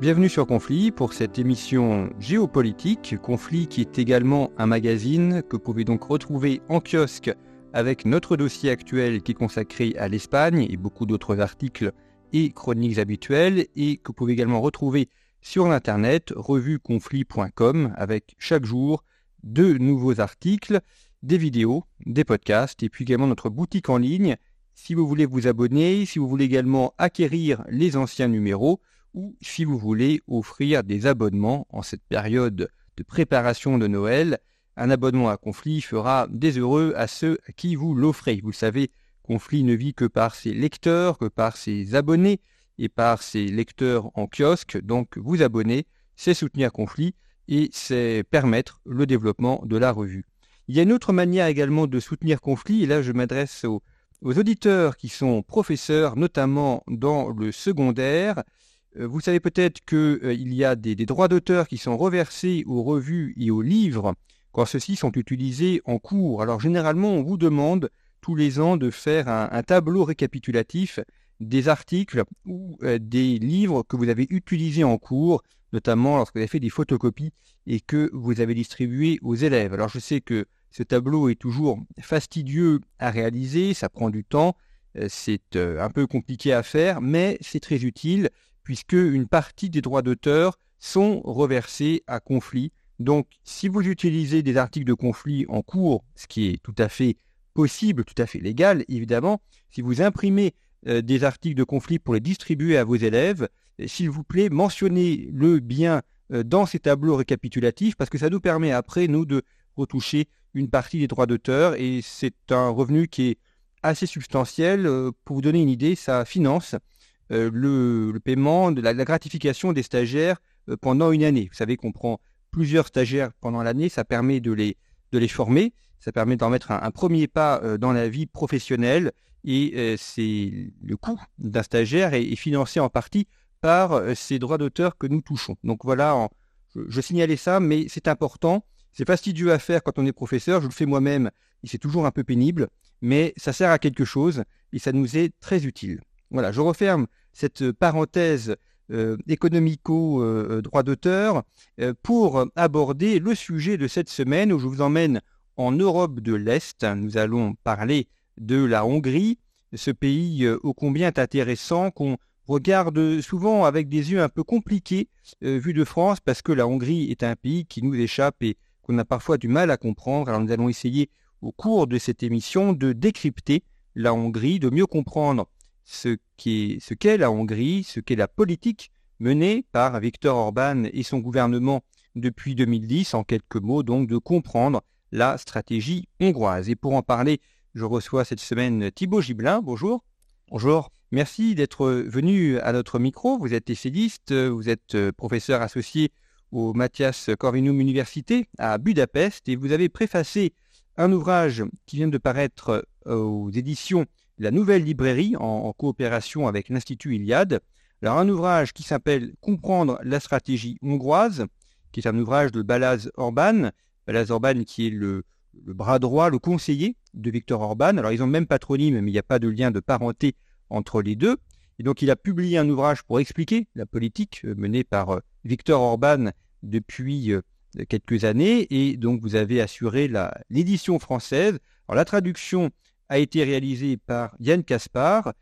Bienvenue sur Conflit pour cette émission géopolitique. Conflit qui est également un magazine que vous pouvez donc retrouver en kiosque avec notre dossier actuel qui est consacré à l'Espagne et beaucoup d'autres articles et chroniques habituelles et que vous pouvez également retrouver sur l'internet revueconflit.com avec chaque jour de nouveaux articles, des vidéos, des podcasts et puis également notre boutique en ligne. Si vous voulez vous abonner, si vous voulez également acquérir les anciens numéros ou si vous voulez offrir des abonnements en cette période de préparation de Noël, un abonnement à Conflit fera des heureux à ceux à qui vous l'offrez. Vous savez, Conflit ne vit que par ses lecteurs, que par ses abonnés et par ses lecteurs en kiosque. Donc vous abonner, c'est soutenir Conflit et c'est permettre le développement de la revue. Il y a une autre manière également de soutenir Conflit, et là je m'adresse aux, auditeurs qui sont professeurs, notamment dans le secondaire. Euh, vous savez peut-être qu'il euh, y a des, droits d'auteur qui sont reversés aux revues et aux livres quand ceux-ci sont utilisés en cours. Alors généralement, on vous demande tous les ans de faire un, tableau récapitulatif des articles ou euh, des livres que vous avez utilisés en cours, notamment lorsque vous avez fait des photocopies et que vous avez distribué aux élèves. Alors je sais que ce tableau est toujours fastidieux à réaliser, ça prend du temps, euh, c'est euh, un peu compliqué à faire, mais c'est très utile puisque une partie des droits d'auteur sont reversés à conflit. Donc si vous utilisez des articles de conflit en cours, ce qui est tout à fait possible, tout à fait légal, évidemment, si vous imprimez euh, des articles de conflit pour les distribuer à vos élèves, s'il vous plaît, mentionnez-le bien dans ces tableaux récapitulatifs, parce que ça nous permet après, nous, de retoucher une partie des droits d'auteur, et c'est un revenu qui est assez substantiel. Pour vous donner une idée, ça finance le, paiement de la, gratification des stagiaires pendant une année. Vous savez qu'on prend plusieurs stagiaires pendant l'année, ça permet de les, de les former, ça permet d'en mettre un, premier pas euh, dans la vie professionnelle et euh, c'est le coût d'un stagiaire est, financé en partie par euh, ces droits d'auteur que nous touchons. Donc voilà, je, signalais ça, mais c'est important. C'est fastidieux à faire quand on est professeur. Je le fais moi-même et c'est toujours un peu pénible, mais ça sert à quelque chose et ça nous est très utile. Voilà, je referme cette parenthèse économico-droit d'auteur pour aborder le sujet de cette semaine où je vous emmène en Europe de l'Est. Nous allons parler de la Hongrie, ce pays euh, ô combien intéressant qu'on regarde souvent avec des yeux un peu compliqués euh, vu de France parce que la Hongrie est un pays qui nous échappe et qu'on a parfois du mal à comprendre. Alors nous allons essayer au cours de cette émission de décrypter la Hongrie, de mieux comprendre ce qu'est ce la Hongrie, ce qu'est la politique menée par Viktor Orban et son gouvernement depuis 2010, en quelques mots donc de comprendre la stratégie hongroise. Et pour en parler, je reçois cette semaine Thibaut Gibelin. Bonjour. Bonjour. Merci d'être venu à notre micro. Vous êtes essayiste, vous êtes euh, professeur associé au Matthias Corvinum Université à Budapest et vous avez préfacé un ouvrage qui vient de paraître euh, aux éditions La Nouvelle Librairie en, coopération avec l'Institut Iliade. Alors un ouvrage qui s'appelle Comprendre la stratégie hongroise, qui est un ouvrage de Balaz Orban, Balaz Orban qui est le, bras droit, le conseiller de Viktor Orban. Alors ils ont le même patronyme, mais il n'y a pas de lien de parenté entre les deux. Et donc il a publié un ouvrage pour expliquer la politique euh, menée par euh, Viktor Orban depuis euh, quelques années. Et donc vous avez assuré l'édition française. Alors la traduction a été réalisée par Yann Caspar,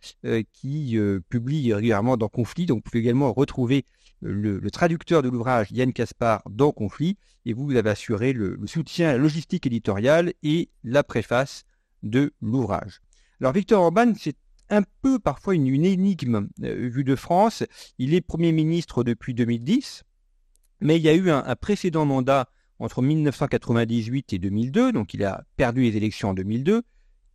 qui publie régulièrement dans Conflit. Donc vous pouvez également retrouver le, traducteur de l'ouvrage Yann Caspar dans Conflit, et vous, avez assuré le, soutien logistique éditoriale et la préface de l'ouvrage. Alors Victor Orban, c'est un peu parfois une, énigme euh, vue de France. Il est Premier ministre depuis 2010, mais il y a eu un, précédent mandat entre 1998 et 2002, donc il a perdu les élections en 2002.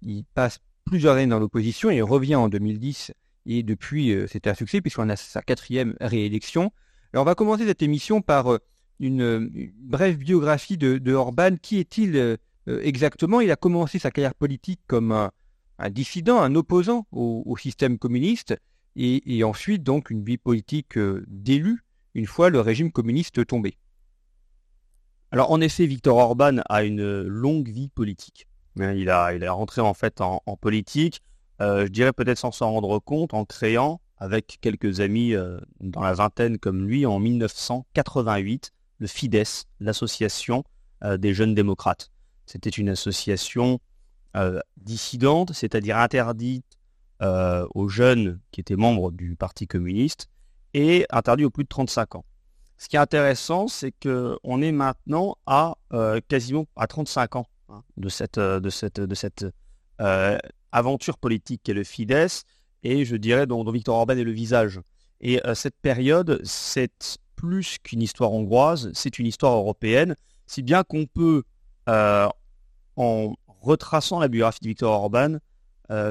Il passe plusieurs années dans l'opposition, il revient en 2010 et depuis c'était un succès puisqu'on a sa quatrième réélection. Alors on va commencer cette émission par une, brève biographie de, Orban. Qui est-il exactement? Il a commencé sa carrière politique comme un, dissident, un opposant au, système communiste et, ensuite donc une vie politique d'élu une fois le régime communiste tombé. Alors en effet, Viktor Orban a une longue vie politique. Hein, il a, il est rentré en fait en, politique, euh, je dirais peut-être sans s'en rendre compte, en créant avec quelques amis euh, dans la vingtaine comme lui en 1988 le FIDES, l'association euh, des jeunes démocrates. C'était une association dissidente, c'est-à-dire interdite aux jeunes qui étaient membres du Parti communiste et interdite aux plus de 35 ans. Ce qui est intéressant, c'est qu'on est maintenant à euh, quasiment à 35 ans hein, de cette, euh, euh, aventure politique qu'est le Fidesz, et je dirais dont, Victor Orban est le visage. Et cette période, c'est plus qu'une histoire hongroise, c'est une histoire européenne, si bien qu'on peut, en retraçant la biographie de Victor Orban,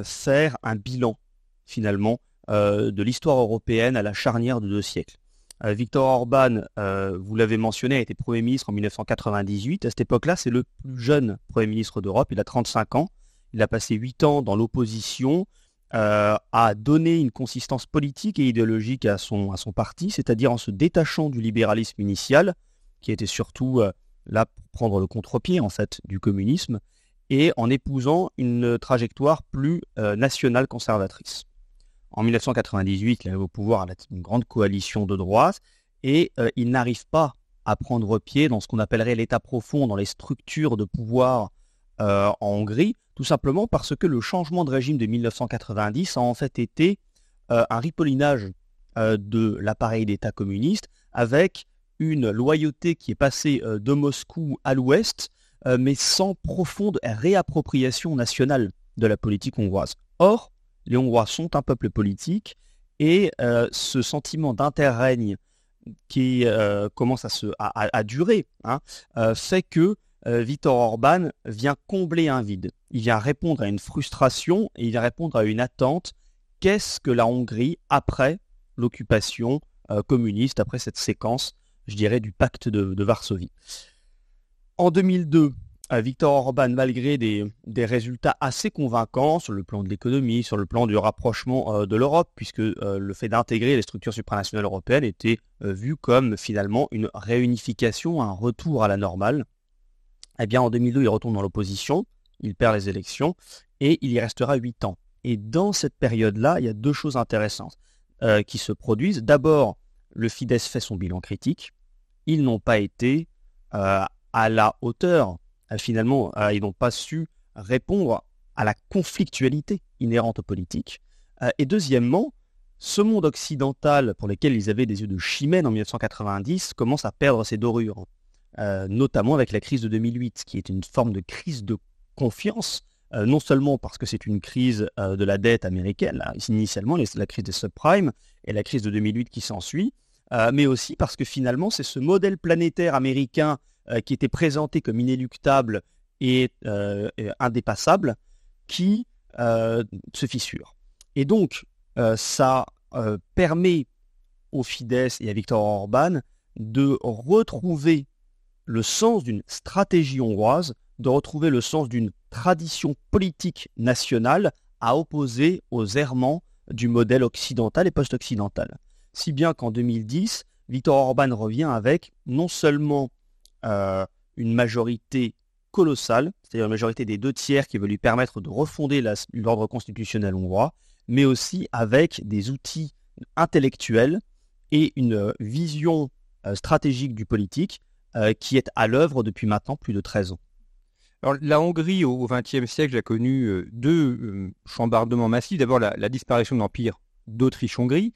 faire un bilan finalement de l'histoire européenne à la charnière de deux siècles. Euh, Victor Orban, euh, vous l'avez mentionné, a été Premier ministre en 1998. À cette époque-là, c'est le plus jeune Premier ministre d'Europe. Il a 35 ans. Il a passé 8 ans dans l'opposition, euh, a donné une consistance politique et idéologique à son, à son parti, c'est-à-dire en se détachant du libéralisme initial, qui était surtout là pour prendre le contre-pied en fait du communisme, et en épousant une trajectoire plus nationale conservatrice. En 1998, il arrive au pouvoir une grande coalition de droite et euh, il n'arrive pas à prendre pied dans ce qu'on appellerait l'état profond, dans les structures de pouvoir euh, en Hongrie, tout simplement parce que le changement de régime de 1990 a en fait été euh, un ripollinage de l'appareil d'État communiste avec une loyauté qui est passée de Moscou à l'ouest, mais sans profonde réappropriation nationale de la politique hongroise. Or, les Hongrois sont un peuple politique et euh, ce sentiment d'interrègne qui euh, commence à, se, à, durer hein, euh, fait que Viktor Orban vient combler un vide. Il vient répondre à une frustration et il vient répondre à une attente. Qu'est-ce que la Hongrie après l'occupation communiste, après cette séquence, je dirais, du pacte de Varsovie? En 2002, Victor Orban, malgré des, résultats assez convaincants sur le plan de l'économie, sur le plan du rapprochement euh, de l'Europe, puisque euh, le fait d'intégrer les structures supranationales européennes était euh, vu comme finalement une réunification, un retour à la normale, eh bien en 2002, il retourne dans l'opposition, il perd les élections et il y restera 8 ans. Et dans cette période-là, il y a deux choses intéressantes qui se produisent. D'abord, le Fidesz fait son bilan critique. Ils n'ont pas été à la hauteur euh, finalement, euh, ils n'ont pas su répondre à la conflictualité inhérente aux politiques. Euh, et deuxièmement, ce monde occidental pour lequel ils avaient des yeux de chimène en 1990 commence à perdre ses dorures, notamment avec la crise de 2008, qui est une forme de crise de confiance, non seulement parce que c'est une crise de la dette américaine, initialement la crise des subprimes et la crise de 2008 qui s'ensuit, mais aussi parce que finalement c'est ce modèle planétaire américain qui était présenté comme inéluctable et euh, indépassable, qui euh, se fissure. Et donc, ça permet au Fidesz et à Viktor Orban de retrouver le sens d'une stratégie hongroise, de retrouver le sens d'une tradition politique nationale à opposer aux errements du modèle occidental et post-occidental. Si bien qu'en 2010, Viktor Orban revient avec non seulement euh, une majorité colossale, c'est-à-dire une majorité des deux tiers qui veut lui permettre de refonder l'ordre constitutionnel hongrois, mais aussi avec des outils intellectuels et une vision euh, stratégique du politique euh, qui est à l'œuvre depuis maintenant plus de 13 ans. La Hongrie au XXe siècle a connu deux chambardements massifs. D'abord la, disparition de l'Empire d'Autriche-Hongrie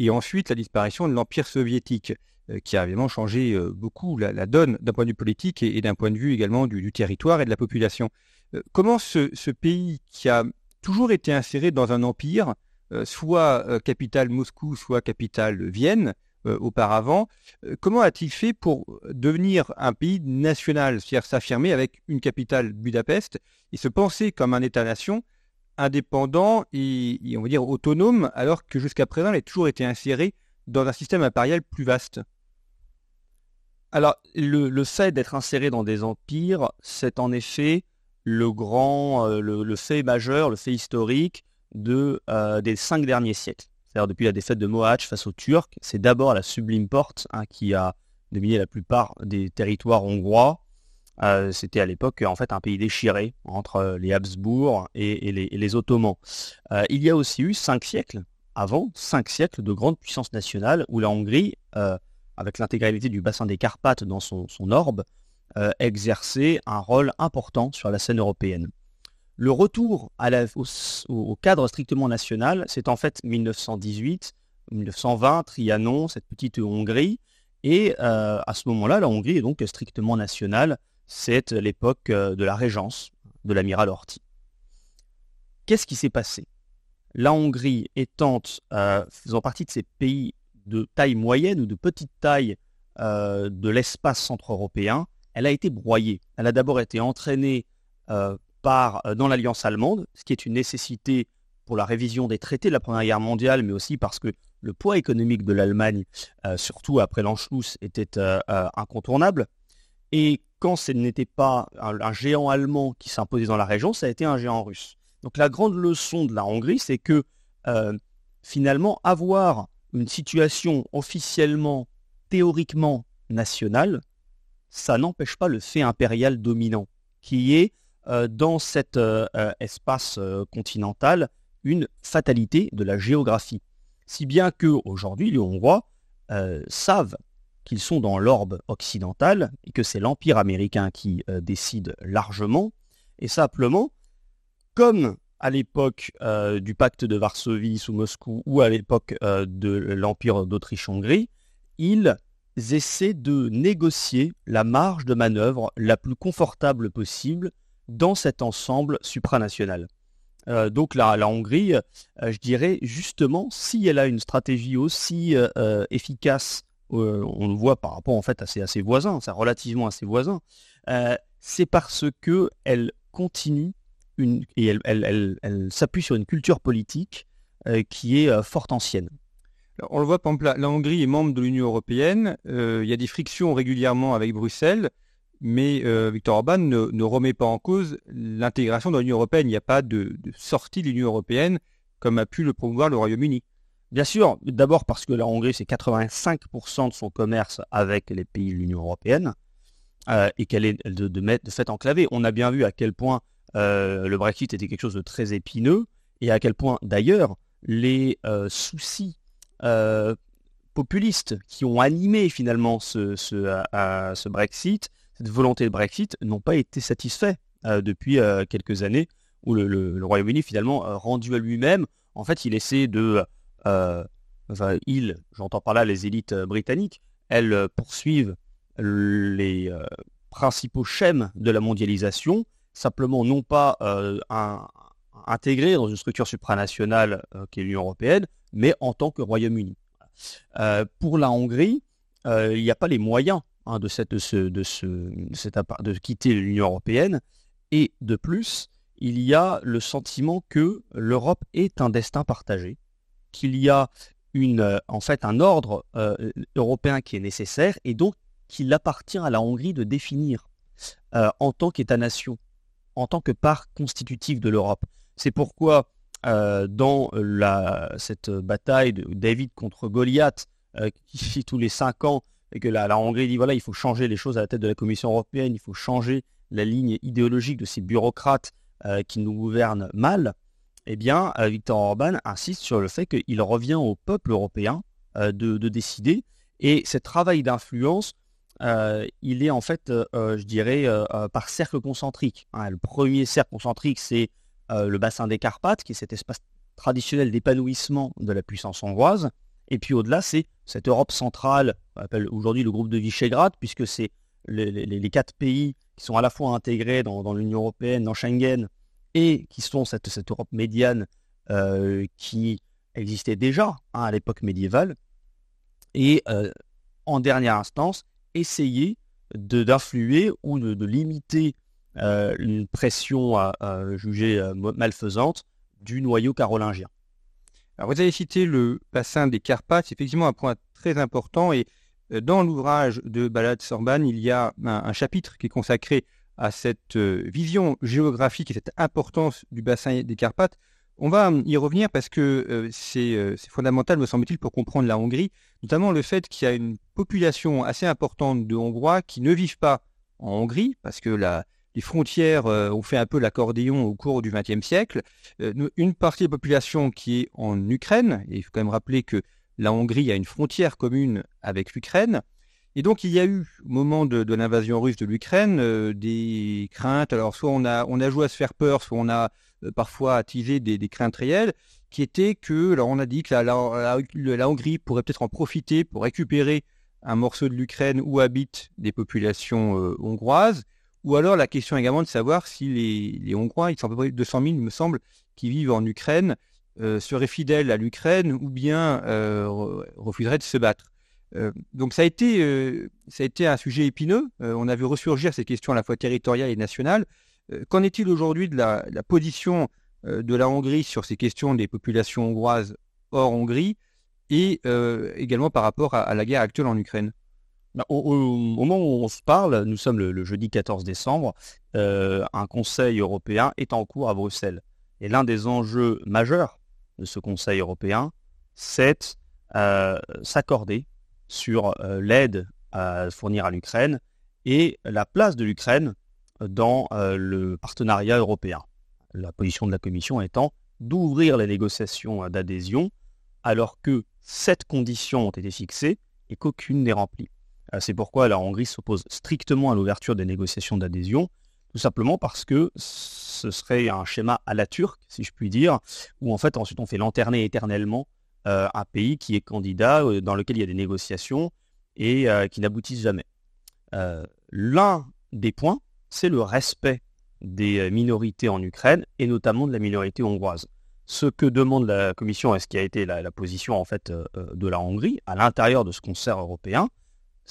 et ensuite la disparition de l'Empire soviétique. Euh, qui a évidemment changé euh, beaucoup la, donne d'un point de vue politique et, d'un point de vue également du, territoire et de la population. Euh, comment ce, pays qui a toujours été inséré dans un empire, soit capitale Moscou, soit capitale Vienne, auparavant. comment a-t-il fait pour devenir un pays national, c'est-à-dire s'affirmer avec une capitale Budapest et se penser comme un État-nation indépendant et, on va dire autonome, alors que jusqu'à présent, elle a toujours été insérée dans un système impérial plus vaste? Alors, le, fait d'être inséré dans des empires, c'est en effet le grand, euh, le, fait majeur, le fait historique euh, des cinq derniers siècles. C'est-à-dire depuis la défaite de Mohaç face aux Turcs, c'est d'abord la Sublime Porte hein, qui a dominé la plupart des territoires hongrois. Euh, c'était à l'époque en fait un pays déchiré entre les Habsbourg et, les, Ottomans. il y a aussi eu cinq siècles avant, cinq siècles de grande puissance nationale où la Hongrie avec l'intégralité du bassin des Carpates dans son, orbe, euh, exercer un rôle important sur la scène européenne. Le retour au, cadre strictement national, c'est en fait 1918, 1920, Trianon, cette petite Hongrie, et euh, à ce moment-là, la Hongrie est donc strictement nationale, c'est l'époque euh, de la régence de l'amiral Horthy. Qu'est-ce qui s'est passé? La Hongrie étant, faisant partie de ces pays de taille moyenne ou de petite taille euh, de l'espace centre-européen, elle a été broyée. Elle a d'abord été entraînée euh, par, euh, dans l'alliance allemande, ce qui est une nécessité pour la révision des traités de la Première Guerre mondiale, mais aussi parce que le poids économique de l'Allemagne, surtout après l'Anschluss, était incontournable. Et quand ce n'était pas un, géant allemand qui s'imposait dans la région, ça a été un géant russe. Donc la grande leçon de la Hongrie, c'est que finalement, avoir une situation officiellement, théoriquement nationale, ça n'empêche pas le fait impérial dominant, qui est euh, dans cet euh, euh, espace continental une fatalité de la géographie. Si bien que aujourd'hui les Hongrois savent qu'ils sont dans l'orbe occidental et que c'est l'Empire américain qui décide largement, et simplement, comme à l'époque euh, du pacte de Varsovie sous Moscou ou à l'époque euh, de l'Empire d'Autriche-Hongrie, ils essaient de négocier la marge de manœuvre la plus confortable possible dans cet ensemble supranational. Euh, donc la, la Hongrie, je dirais justement, si elle a une stratégie aussi efficace, on le voit par rapport en fait à ses, à ses voisins, c'est relativement à ses voisins, c'est parce que elle continue et elle, s'appuie sur une culture politique euh, qui est euh, fort ancienne. on le voit, par exemple, la, Hongrie est membre de l'Union européenne. Euh, il y a des frictions régulièrement avec Bruxelles, mais Victor Orban ne, remet pas en cause l'intégration dans l'Union européenne. Il n'y a pas de, sortie de l'Union européenne comme a pu le promouvoir le Royaume-Uni. Bien sûr, d'abord parce que la Hongrie, c'est 85% de son commerce avec les pays de l'Union européenne et qu'elle est de, de, de, fait enclavée. On a bien vu à quel point euh, le Brexit était quelque chose de très épineux et à quel point d'ailleurs les euh, soucis euh, populistes qui ont animé finalement ce, ce, Brexit, cette volonté de Brexit, n'ont pas été satisfaits depuis quelques années où le, Royaume-Uni finalement rendu à lui-même, en fait il essaie de... enfin il, j'entends par là les élites britanniques, elles poursuivent les principaux schèmes de la mondialisation simplement non pas euh, intégré dans une structure supranationale euh, qui est l'Union européenne, mais en tant que Royaume-Uni. Euh, pour la Hongrie, il n'y a pas les moyens de, quitter l'Union européenne, et de plus, il y a le sentiment que l'Europe est un destin partagé, qu'il y a en fait un ordre européen qui est nécessaire, et donc qu'il appartient à la Hongrie de définir en tant qu'État-nation en tant que part constitutive de l'Europe. C'est pourquoi euh, dans cette bataille de David contre Goliath, euh, qui tous les cinq ans, et que la, Hongrie dit voilà, il faut changer les choses à la tête de la Commission européenne, il faut changer la ligne idéologique de ces bureaucrates euh, qui nous gouvernent mal, eh bien, Victor Orban insiste sur le fait qu'il revient au peuple européen de, décider. Et ce travail d'influence euh, il est en fait, euh, euh, je dirais, par cercle concentrique. Hein. Le premier cercle concentrique, c'est le bassin des Carpates, qui est cet espace traditionnel d'épanouissement de la puissance hongroise. Et puis au-delà, c'est cette Europe centrale, qu'on appelle aujourd'hui le groupe de Visegrad, puisque c'est les, quatre pays qui sont à la fois intégrés dans, l'Union européenne, dans Schengen, et qui sont cette, cette Europe médiane qui existait déjà hein, à l'époque médiévale. Et en dernière instance, essayer d'influer ou de, limiter euh, une pression à, juger euh, malfaisante du noyau carolingien. Alors vous avez cité le bassin des Carpates, c'est effectivement un point très important et euh, dans l'ouvrage de Balade Sorban, il y a un, chapitre qui est consacré à cette vision géographique et cette importance du bassin des Carpates. On va y revenir parce que euh, c'est fondamental, me semble-t-il, pour comprendre la Hongrie, notamment le fait qu'il y a une population assez importante de Hongrois qui ne vivent pas en Hongrie, parce que la, les frontières euh, ont fait un peu l'accordéon au cours du XXe siècle. Euh, une partie de la population qui est en Ukraine, et il faut quand même rappeler que la Hongrie a une frontière commune avec l'Ukraine. Et donc il y a eu, au moment de, l'invasion russe de l'Ukraine, euh, des craintes. Alors soit on a, on a joué à se faire peur, soit on a parfois attisé des, craintes réelles, qui étaient que, alors on a dit que la, Hongrie pourrait peut-être en profiter pour récupérer un morceau de l'Ukraine où habitent des populations hongroises. Ou alors la question également de savoir si les, Hongrois, ils sont à peu près 200 000, il me semble, qui vivent en Ukraine, euh, seraient fidèles à l'Ukraine ou bien euh, refuseraient de se battre. Euh, donc ça a, été, ça a été un sujet épineux. on a vu ressurgir ces questions à la fois territoriales et nationales. Qu'en est-il aujourd'hui de la, position de la Hongrie sur ces questions des populations hongroises hors Hongrie et également par rapport à la guerre actuelle en Ukraine? Bah, au, moment où on se parle, nous sommes le, jeudi 14 décembre, euh, un Conseil européen est en cours à Bruxelles. Et l'un des enjeux majeurs de ce Conseil européen, c'est euh, s'accorder sur euh, l'aide à fournir à l'Ukraine et la place de l'Ukraine dans le partenariat européen. La position de la Commission étant d'ouvrir les négociations d'adhésion alors que sept conditions ont été fixées et qu'aucune n'est remplie. Euh, c'est pourquoi la Hongrie s'oppose strictement à l'ouverture des négociations d'adhésion, tout simplement parce que ce serait un schéma à la turque, si je puis dire, où en fait ensuite on fait lanterner éternellement euh, un pays qui est candidat, euh, dans lequel il y a des négociations et qui n'aboutissent jamais. L'un des points, c'est le respect des minorités en Ukraine et notamment de la minorité hongroise. Ce que demande la Commission et ce qui a été la, position en fait de la Hongrie à l'intérieur de ce concert européen,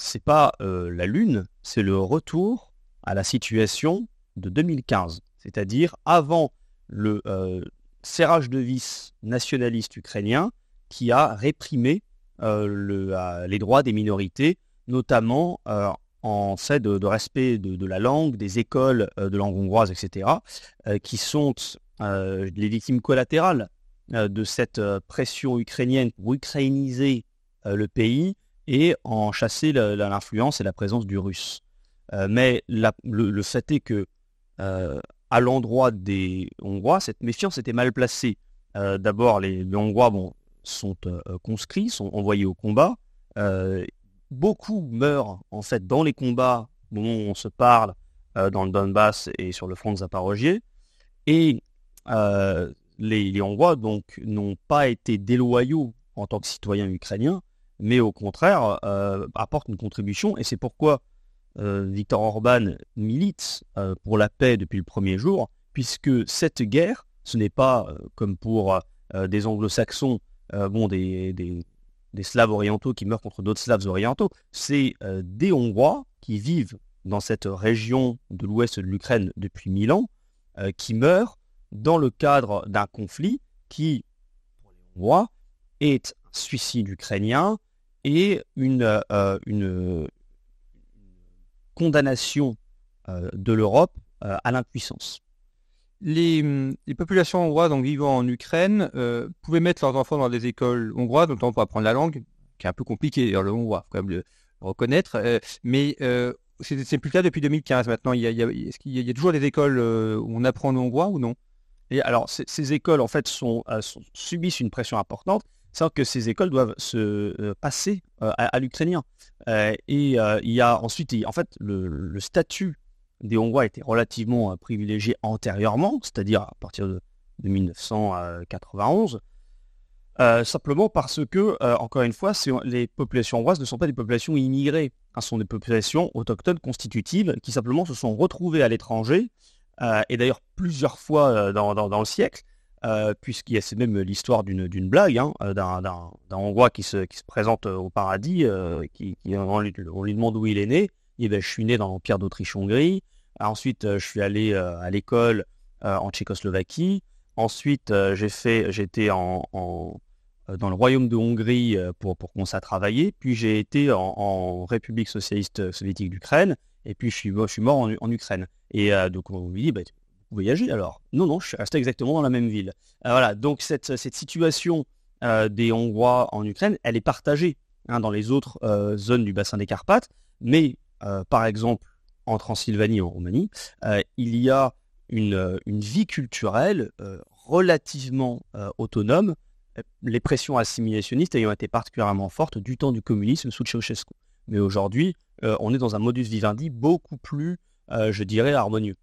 c'est pas euh, la Lune, c'est le retour à la situation de 2015, c'est-à-dire avant le euh, serrage de vis nationaliste ukrainien qui a réprimé euh, les droits des minorités, notamment en fait de, respect de, la langue, des écoles de langue hongroise, etc., qui sont les victimes collatérales de cette pression ukrainienne pour ukrainiser le pays et en chasser l'influence et la présence du russe. Euh, mais le, fait est que euh, à l'endroit des Hongrois, cette méfiance était mal placée. Euh, d'abord, les, Hongrois sont conscrits, sont envoyés au combat. Beaucoup meurent en fait dans les combats au moment où on se parle dans le Donbass et sur le front de Zaporogier. Et les, les Hongrois donc n'ont pas été déloyaux en tant que citoyens ukrainiens, mais au contraire euh, apporte une contribution. Et c'est pourquoi euh, Victor Orban milite euh, pour la paix depuis le premier jour, puisque cette guerre, ce n'est pas comme pour des anglo-saxons, bon, des, Slaves orientaux qui meurent contre d'autres Slaves orientaux, c'est des Hongrois qui vivent dans cette région de l'ouest de l'Ukraine depuis mille ans, qui meurent dans le cadre d'un conflit qui, pour les Hongrois, est un suicide ukrainien, et une, euh, condamnation euh, de l'Europe euh, à l'impuissance. Les, populations hongroises donc, vivant en Ukraine pouvaient mettre leurs enfants dans des écoles hongroises, notamment pour apprendre la langue, qui est un peu compliqué, le hongrois, il faut quand même le reconnaître. mais c'est plus le cas depuis 2015 maintenant. Il y a, est-ce qu'il y, a toujours des écoles où on apprend le hongrois ou non? Et alors, ces, écoles, en fait, sont, subissent une pression importante c'est que ces écoles doivent se euh, passer euh, à, l'ukrainien. Euh, et il y a ensuite, en fait, le, statut des Hongrois était relativement privilégié antérieurement, c'est-à-dire à partir de, 1991. simplement parce que, encore une fois, les populations hongroises ne sont pas des populations immigrées, ce sont des populations autochtones constitutives qui simplement se sont retrouvées à l'étranger, et d'ailleurs plusieurs fois dans, le siècle, euh, puisqu'il y a même l'histoire d'une blague hein, euh, d'un Hongrois qui se, présente euh, au paradis, qui, on, lui, demande où il est né. Dit je suis né dans l'Empire d'Autriche-Hongrie. Ensuite, je suis allé à l'école en Tchécoslovaquie. Ensuite, j'ai fait, j'étais en, dans le royaume de Hongrie pour, pour commencer à travailler. Puis j'ai été en, République socialiste soviétique d'Ukraine. Et puis je suis, je suis mort en, Ukraine. Et donc on me dit, bah, vous voyagez alors? Non, non, je suis resté exactement dans la même ville. voilà, donc cette, cette situation des Hongrois en Ukraine, elle est partagée hein, dans les autres zones du bassin des Carpates. Mais par exemple, en Transylvanie, en Roumanie, il y a une, une vie culturelle relativement autonome les pressions assimilationnistes ayant été particulièrement fortes du temps du communisme sous Ceausescu. Mais aujourd'hui, euh, on est dans un modus vivendi beaucoup plus, euh, je dirais, harmonieux.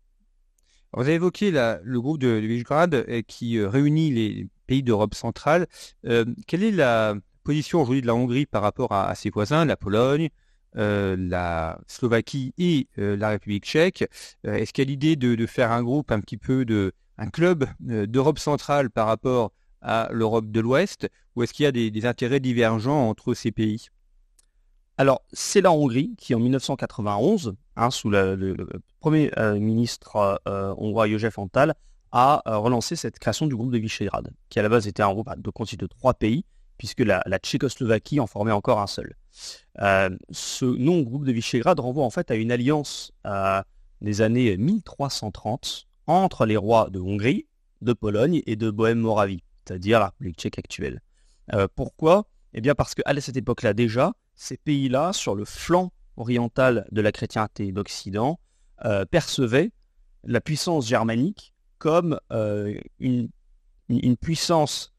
vous avez évoqué le groupe de, euh, qui réunit les pays d'Europe centrale. quelle est la position aujourd'hui de la Hongrie par rapport à, ses voisins, la Pologne, la Slovaquie et la République tchèque. Est-ce qu'il y a l'idée de, faire un groupe un petit peu de un club d'Europe centrale par rapport à l'Europe de l'Ouest Ou est-ce qu'il y a des, intérêts divergents entre ces pays? Alors, c'est la Hongrie qui, en 1991, hein, sous le, premier euh, ministre euh, hongrois Josef Antal, a euh, relancé cette création du groupe de Visegrad, qui à la base était un groupe de de trois pays, puisque la, Tchécoslovaquie en formait encore un seul. ce nom groupe de Visegrad renvoie en fait à une alliance des années 1330 entre les rois de Hongrie, de Pologne et de Bohême-Moravie c'est-à-dire la République tchèque actuelle. Euh, pourquoi? Eh bien parce qu'à cette époque-là déjà, ces pays-là, sur le flanc oriental de la chrétienté d'Occident, euh, percevaient la puissance germanique comme euh, une, puissance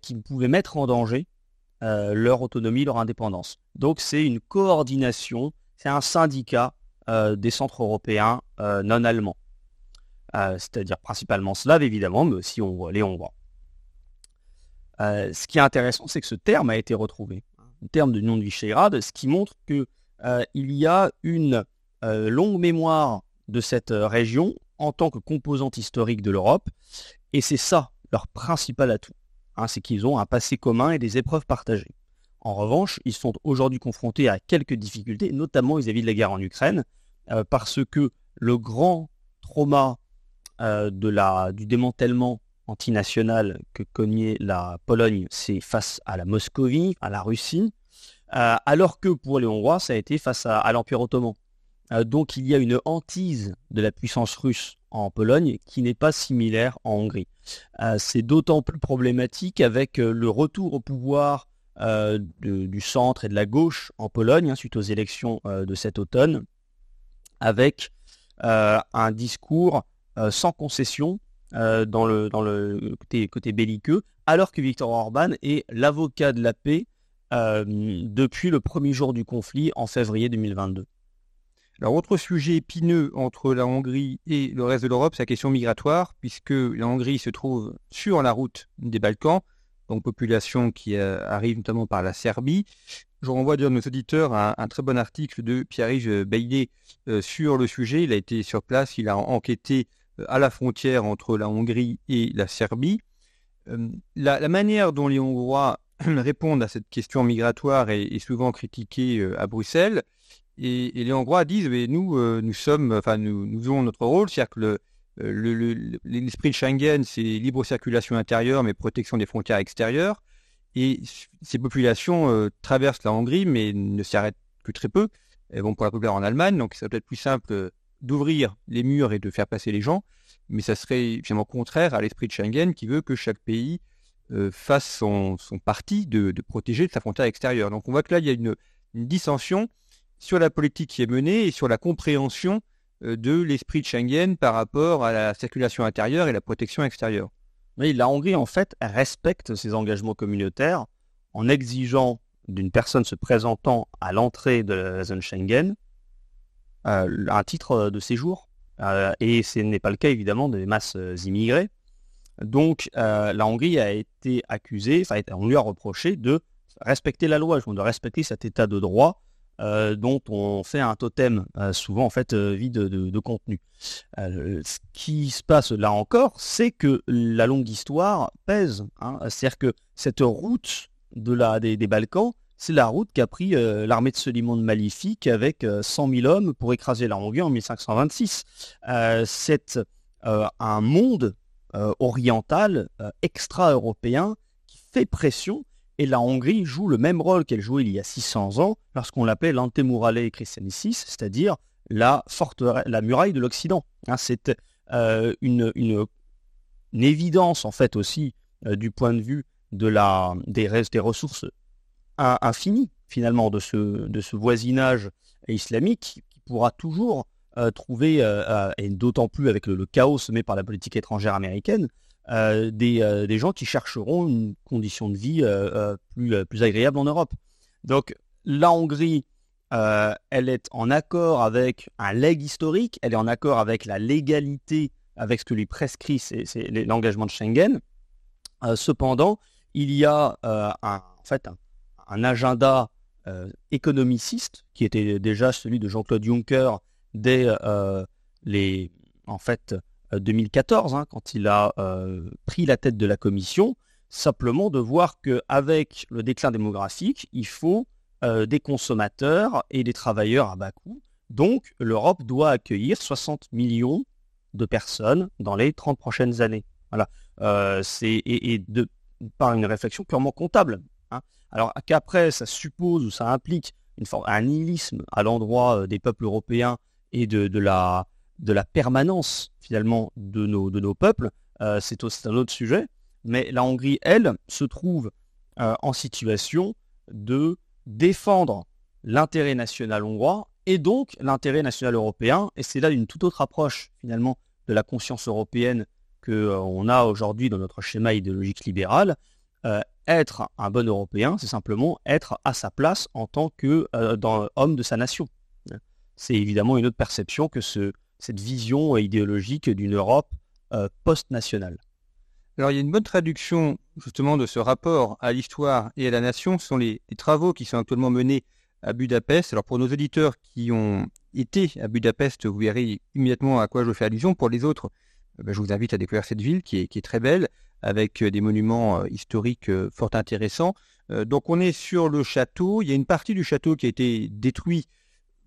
qui pouvait mettre en danger leur autonomie, leur indépendance. Donc c'est une coordination, c'est un syndicat des centres européens non allemands. c'est-à-dire principalement slaves évidemment, mais aussi les Hongrois. Euh, ce qui est intéressant, c'est que ce terme a été retrouvé, le terme de nom de ce qui montre qu'il euh, y a une euh, longue mémoire de cette région en tant que composante historique de l'Europe, et c'est ça leur principal atout, hein, c'est qu'ils ont un passé commun et des épreuves partagées. En revanche, ils sont aujourd'hui confrontés à quelques difficultés, notamment vis-à-vis de la guerre en Ukraine, parce que le grand trauma la, du démantèlement antinationale que cognait la Pologne, c'est face à la Moscovie, à la Russie, euh, alors que pour les Hongrois, ça a été face à, l'Empire ottoman. Euh, donc il y a une hantise de la puissance russe en Pologne qui n'est pas similaire en Hongrie. Euh, c'est d'autant plus problématique avec le retour au pouvoir du centre et de la gauche en Pologne hein, suite aux élections de cet automne, avec un discours sans concession euh, dans, le, côté, belliqueux, alors que Victor Orban est l'avocat de la paix euh, depuis le premier jour du conflit en février 2022. Alors, autre sujet épineux entre la Hongrie et le reste de l'Europe, c'est la question migratoire, puisque la Hongrie se trouve sur la route des Balkans, donc population qui euh, arrive notamment par la Serbie. Je renvoie dire nos auditeurs à un, très bon article de Pierre-Yves Baillet sur le sujet. Il a été sur place, il a enquêté à la frontière entre la Hongrie et la Serbie. Euh, la, manière dont les Hongrois répondent à cette question migratoire est, souvent critiquée euh, à Bruxelles. Et, les Hongrois disent, mais nous, euh, nous sommes, enfin, nous, nous avons notre rôle, c'est-à-dire que l'esprit de Schengen, c'est libre circulation intérieure, mais protection des frontières extérieures. Et ces populations traversent la Hongrie, mais ne s'y arrêtent que très peu. Elles vont pour la plupart en Allemagne, donc ça peut être plus simple d'ouvrir les murs et de faire passer les gens, mais ça serait finalement contraire à l'esprit de Schengen qui veut que chaque pays euh, fasse son, parti de, protéger sa frontière extérieure. Donc on voit que là, il y a une, dissension sur la politique qui est menée et sur la compréhension euh, de l'esprit de Schengen par rapport à la circulation intérieure et la protection extérieure. La Hongrie, en fait, respecte ses engagements communautaires en exigeant d'une personne se présentant à l'entrée de la zone Schengen euh, un titre de séjour. Euh, et ce n'est pas le cas évidemment des masses immigrées. Donc la Hongrie a été accusée, enfin on lui a reproché de respecter la loi, de respecter cet état de droit dont on fait un totem souvent en fait vide de, contenu. ce qui se passe là encore, c'est que la longue histoire pèse. Hein. C'est-à-dire que cette route de la, des Balkans, c'est la route qu'a pris euh, l'armée de Soliman de Maléfique avec 100 euh, 000 hommes pour écraser la Hongrie en 1526. Euh, c'est un monde oriental, extra-européen, qui fait pression. Et la Hongrie joue le même rôle qu'elle jouait il y a 600 ans lorsqu'on l'appelait l'Antemurale Christianicis, c'est-à-dire la, la muraille de l'Occident. Hein, c'est une, une, évidence en fait aussi du point de vue de la, des, des ressources infinies finalement de ce, de ce voisinage islamique qui pourra toujours euh, trouver, euh, euh, et d'autant plus avec le, chaos semé par la politique étrangère américaine, des, des, gens qui chercheront une condition de vie plus, plus agréable en Europe. Donc la Hongrie, elle est en accord avec un leg historique, elle est en accord avec la légalité, avec ce que lui prescrit c'est, l'engagement de Schengen. cependant, il y a un, en fait un agenda euh, économiciste, qui était déjà celui de Jean-Claude Juncker dès euh, les, en fait, 2014, euh, hein, quand il a pris la tête de la commission, simplement de voir qu'avec le déclin démographique, il faut des consommateurs et des travailleurs à bas coût. Donc l'Europe doit accueillir 60 millions de personnes dans les 30 prochaines années. Voilà. c'est, et, de, par une réflexion purement comptable. Hein. Alors qu'après, ça suppose ou ça implique une forme, un nihilisme à l'endroit euh, des peuples européens et de, la, de la permanence finalement de nos, de nos peuples, euh, c'est un autre sujet. Mais la Hongrie, elle, se trouve euh, en situation de défendre l'intérêt national hongrois et donc l'intérêt national européen. Et c'est là une toute autre approche finalement de la conscience européenne qu'on a aujourd'hui dans notre schéma idéologique libéral être un bon Européen, c'est simplement être à sa place en tant que euh, homme de sa nation. C'est évidemment une autre perception que ce, cette vision idéologique d'une Europe euh, post-nationale. Alors il y a une bonne traduction justement de ce rapport à l'histoire et à la nation. Ce sont les, travaux qui sont actuellement menés à Budapest. Alors pour nos auditeurs qui ont été à Budapest, vous verrez immédiatement à quoi je fais allusion. Pour les autres, euh, ben, je vous invite à découvrir cette ville qui est très belle avec euh, des monuments euh, historiques fort intéressants. donc on est sur le château. Il y a une partie du château qui a été détruite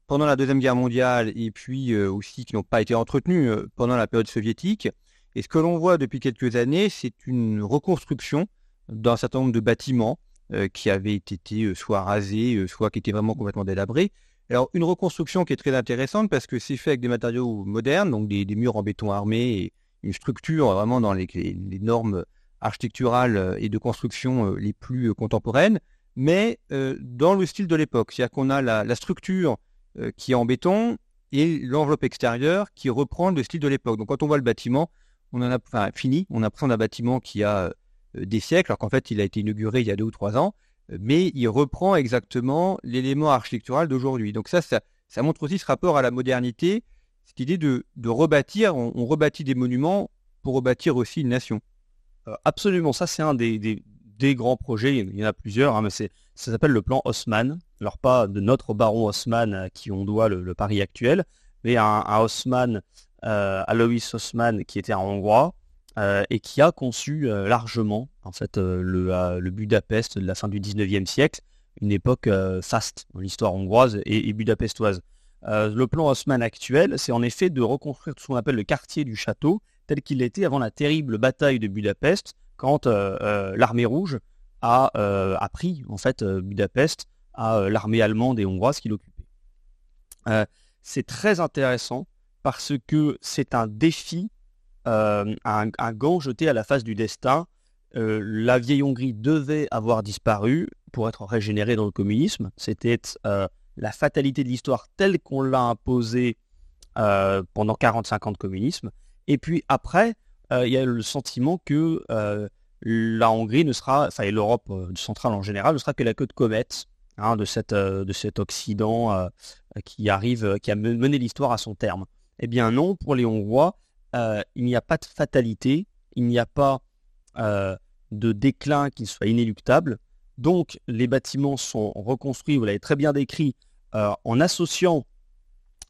pendant la Deuxième Guerre mondiale et puis aussi qui n'ont pas été entretenus pendant la période soviétique. Et ce que l'on voit depuis quelques années, c'est une reconstruction d'un certain nombre de bâtiments qui avaient été soit rasés, soit qui étaient vraiment complètement délabrés. Alors une reconstruction qui est très intéressante parce que c'est fait avec des matériaux modernes, donc des, murs en béton armé et, une structure vraiment dans les, normes architecturales euh, et de construction euh, les plus euh, contemporaines, mais dans le style de l'époque. C'est-à-dire qu'on a la, structure qui est en béton et l'enveloppe extérieure qui reprend le style de l'époque. Donc quand on voit le bâtiment, on en a fini, on a l'impression d'un bâtiment qui a des siècles, alors qu'en fait il a été inauguré il y a deux ou trois ans, mais il reprend exactement l'élément architectural d'aujourd'hui. Donc ça, ça, montre aussi ce rapport à la modernité cette idée de, rebâtir, on, rebâtit des monuments pour rebâtir aussi une nation. Euh, absolument, ça c'est un des, grands projets, il y en a plusieurs, hein, mais ça s'appelle le plan Haussmann. Alors pas de notre baron Haussmann à qui on doit le, Paris actuel, mais un, Haussmann, euh, Alois Haussmann qui était un Hongrois euh, et qui a conçu largement en fait le, Budapest de la fin du 19e siècle, une époque faste dans l'histoire hongroise et budapestoise. Euh, le plan Haussmann actuel, c'est en effet de reconstruire ce qu'on appelle le quartier du château tel qu'il était avant la terrible bataille de Budapest, quand euh, euh, l'armée rouge a, pris en fait Budapest à l'armée allemande et hongroise qui l'occupait. c'est très intéressant parce que c'est un défi, un, gant jeté à la face du destin. la vieille Hongrie devait avoir disparu pour être régénérée dans le communisme. C'était la fatalité de l'histoire telle qu'on l'a imposée euh, pendant 45 ans de communisme. Et puis après, euh, il y a le sentiment que euh, la Hongrie ne sera, enfin et l'Europe centrale en général, ne sera que la queue de comète hein, de, cette, de cet Occident qui arrive, qui a mené l'histoire à son terme. Eh bien non, pour les Hongrois, il n'y a pas de fatalité, il n'y a pas de déclin qui soit inéluctable. Donc les bâtiments sont reconstruits, vous l'avez très bien décrit, euh, en associant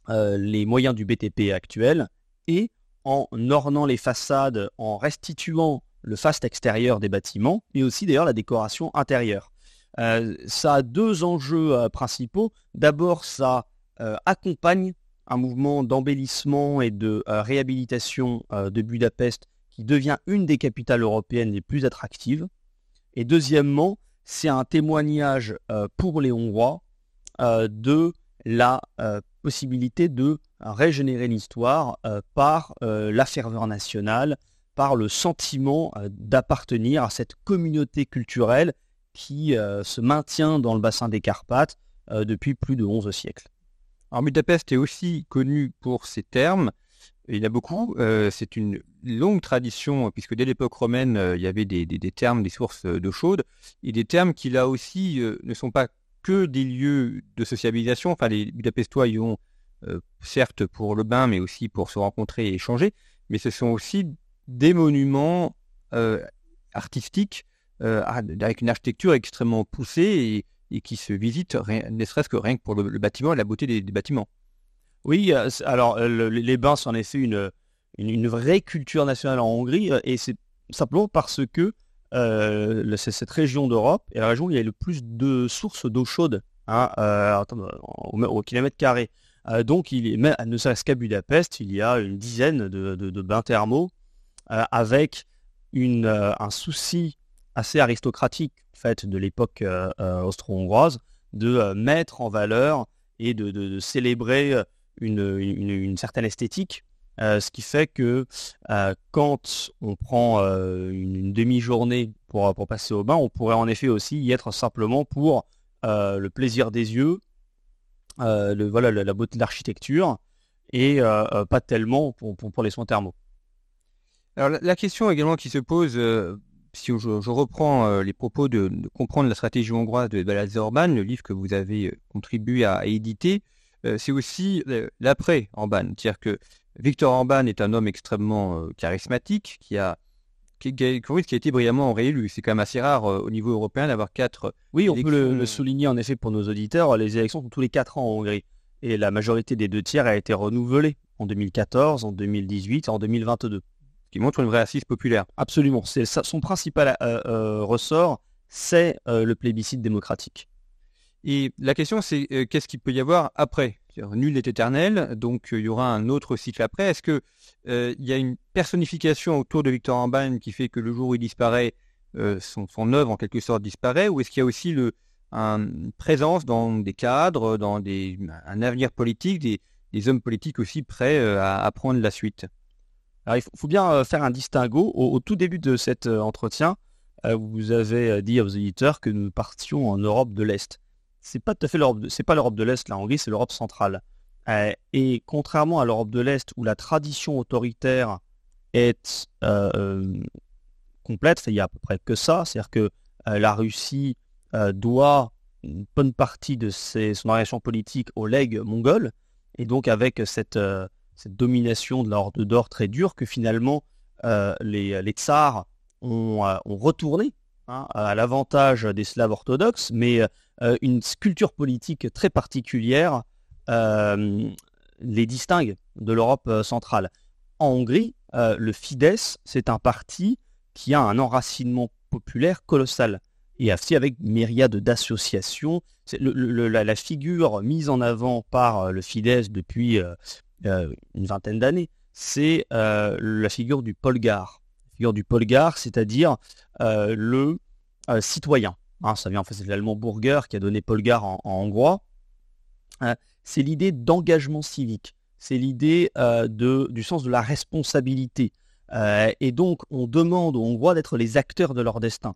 euh, les moyens du BTP actuel et en ornant les façades, en restituant le faste extérieur des bâtiments, mais aussi d'ailleurs la décoration intérieure. Euh, ça a deux enjeux principaux. D'abord, ça accompagne un mouvement d'embellissement et de réhabilitation de Budapest qui devient une des capitales européennes les plus attractives. Et deuxièmement, c'est un témoignage pour les Hongrois de la possibilité de régénérer l'histoire par la ferveur nationale, par le sentiment d'appartenir à cette communauté culturelle qui se maintient dans le bassin des Carpates depuis plus de 11 siècles. Alors Budapest est aussi connu pour ses termes. Il y a beaucoup. c'est une longue tradition, puisque dès l'époque romaine, il y avait des, des, termes, des sources d'eau chaude, et des termes qui là aussi ne sont pas que des lieux de sociabilisation. Enfin, les Budapestois y ont euh, certes pour le bain, mais aussi pour se rencontrer et échanger. Mais ce sont aussi des monuments euh, artistiques euh, avec une architecture extrêmement poussée et, qui se visitent, ne serait-ce que rien que pour le, bâtiment et la beauté des, bâtiments. Oui, alors les bains sont en effet une, une, vraie culture nationale en Hongrie et c'est simplement parce que euh, cette région d'Europe et la région où il y a le plus de sources d'eau chaude hein, euh, au, kilomètre carré. Euh, donc, il est, ne serait-ce qu'à Budapest, il y a une dizaine de, bains thermaux avec une, un souci assez aristocratique fait, de l'époque austro-hongroise de mettre en valeur et de, célébrer une, certaine esthétique euh, ce qui fait que euh, quand on prend euh, une, demi-journée pour, passer au bain, on pourrait en effet aussi y être simplement pour le plaisir des yeux, la, beauté de l'architecture, et pas tellement pour, pour, les soins thermaux. Alors la, question également qui se pose, si je, reprends les propos de, comprendre la stratégie hongroise de Balazs Orban, le livre que vous avez contribué à, éditer, c'est aussi l'après Orban. C'est-à-dire que Victor Orban est un homme extrêmement euh, charismatique qui a qui, qui, a été brillamment réélu. C'est quand même assez rare euh, au niveau européen d'avoir quatre. Oui, on peut le, souligner en effet pour nos auditeurs. Les élections sont tous les quatre ans en Hongrie. Et la majorité des deux tiers a été renouvelée en 2014, en 2018 et en 2022. Qui montre une vraie assise populaire. Absolument. C'est son principal euh, ressort, c'est le plébiscite démocratique. Et la question, c'est qu'est-ce qu'il peut y avoir après? Nul n'est éternel, donc euh, il y aura un autre cycle après. Est-ce qu'il euh, y a une personnification autour de Victor Orban qui fait que le jour où il disparaît, euh, son, œuvre en quelque sorte disparaît? Ou est-ce qu'il y a aussi le, une présence dans des cadres, dans des, un avenir politique, des, hommes politiques aussi prêts à, prendre la suite? Alors, il faut, bien faire un distinguo. Au, tout début de cet entretien, vous avez dit aux éditeurs que nous partions en Europe de l'Est c'est pas l'Europe, c'est pas l'Europe de l'Est, la Hongrie, c'est l'Europe centrale. Euh, et contrairement à l'Europe de l'Est, où la tradition autoritaire est euh, euh, complète, il y a à peu près que ça, c'est-à-dire que la Russie doit une bonne partie de ses, son organisation politique aux legs mongols, et donc avec cette, cette domination de l'ordre d'or très dure que finalement les, les tsars ont, ont retourné hein, à l'avantage des Slaves orthodoxes, mais euh, une culture politique très particulière euh, les distingue de l'Europe euh, centrale. En Hongrie, le Fidesz, c'est un parti qui a un enracinement populaire colossal et aussi avec myriade d'associations. la, figure mise en avant par le Fidesz depuis une vingtaine d'années, c'est la figure du polgar. La figure du polgar, c'est-à-dire le citoyen. Hein, ça vient en fait c'est l'allemand Burger qui a donné Polgar en, hongrois. Euh, c'est l'idée d'engagement civique, c'est l'idée euh, du sens de la responsabilité. Euh, et donc on demande aux Hongrois d'être les acteurs de leur destin.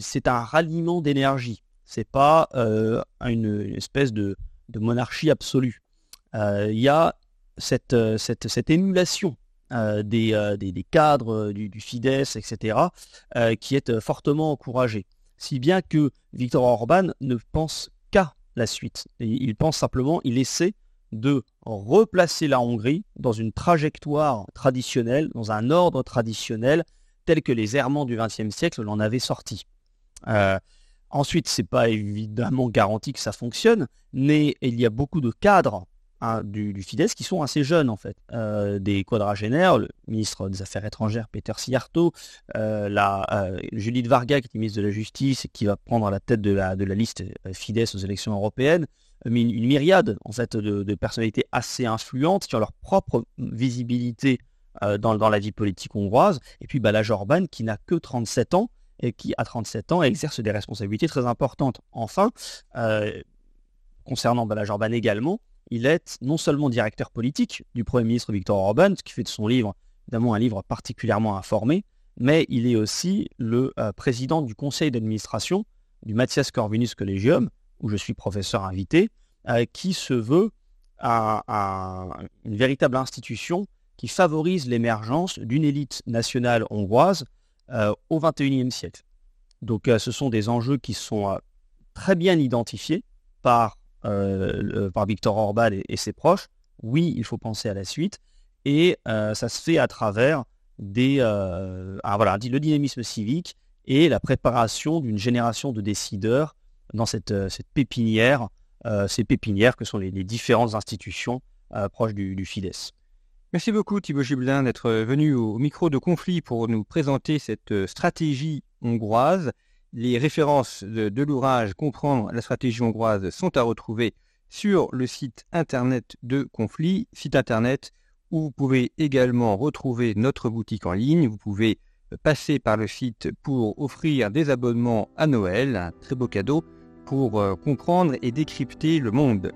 c'est un ralliement d'énergie, c'est pas une, espèce de, monarchie absolue. Il y a cette, cette, émulation des, des, cadres du, Fidesz, etc., qui est fortement encouragée si bien que Victor Orban ne pense qu'à la suite. il pense simplement, il essaie de replacer la Hongrie dans une trajectoire traditionnelle, dans un ordre traditionnel tel que les errements du XXe siècle l'en avaient sorti. Euh, ensuite, c'est pas évidemment garanti que ça fonctionne, mais il y a beaucoup de cadres Hein, du, Fidesz qui sont assez jeunes en fait. Euh, des quadragénaires, le ministre des Affaires étrangères Peter Siarto, euh, la, euh, Julie de Varga qui est ministre de la Justice et qui va prendre la tête de la, la liste Fidesz aux élections européennes, mais une, myriade en fait de, personnalités assez influentes qui ont leur propre visibilité dans, la vie politique hongroise. Et puis Balázs Orban qui n'a que 37 ans et qui, à 37 ans, exerce des responsabilités très importantes. Enfin, concernant Balázs Orban également, il est non seulement directeur politique du Premier ministre Viktor Orban, ce qui fait de son livre évidemment un livre particulièrement informé, mais il est aussi le euh, président du conseil d'administration du Matthias Corvinus Collegium, où je suis professeur invité, euh, qui se veut une véritable institution qui favorise l'émergence d'une élite nationale hongroise euh, au XXIe siècle. Donc ce sont des enjeux qui sont très bien identifiés par, par Viktor Orban et, ses proches. Oui, il faut penser à la suite. Et ça se fait à travers des, euh, ah, le dynamisme civique et la préparation d'une génération de décideurs dans cette, euh, pépinière, euh, ces pépinières que sont les, différentes institutions proches du, du, Fidesz. Merci beaucoup Thibaut Gibelin d'être venu au micro de conflit pour nous présenter cette stratégie hongroise. Les références de, l'ouvrage Comprendre la stratégie hongroise sont à retrouver sur le site internet de conflit, site internet où vous pouvez également retrouver notre boutique en ligne. Vous pouvez euh, passer par le site pour offrir des abonnements à Noël, un très beau cadeau pour euh, comprendre et décrypter le monde.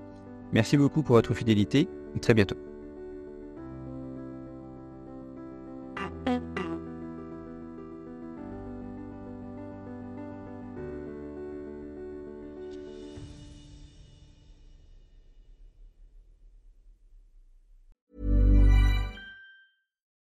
Merci beaucoup pour votre fidélité. À très bientôt.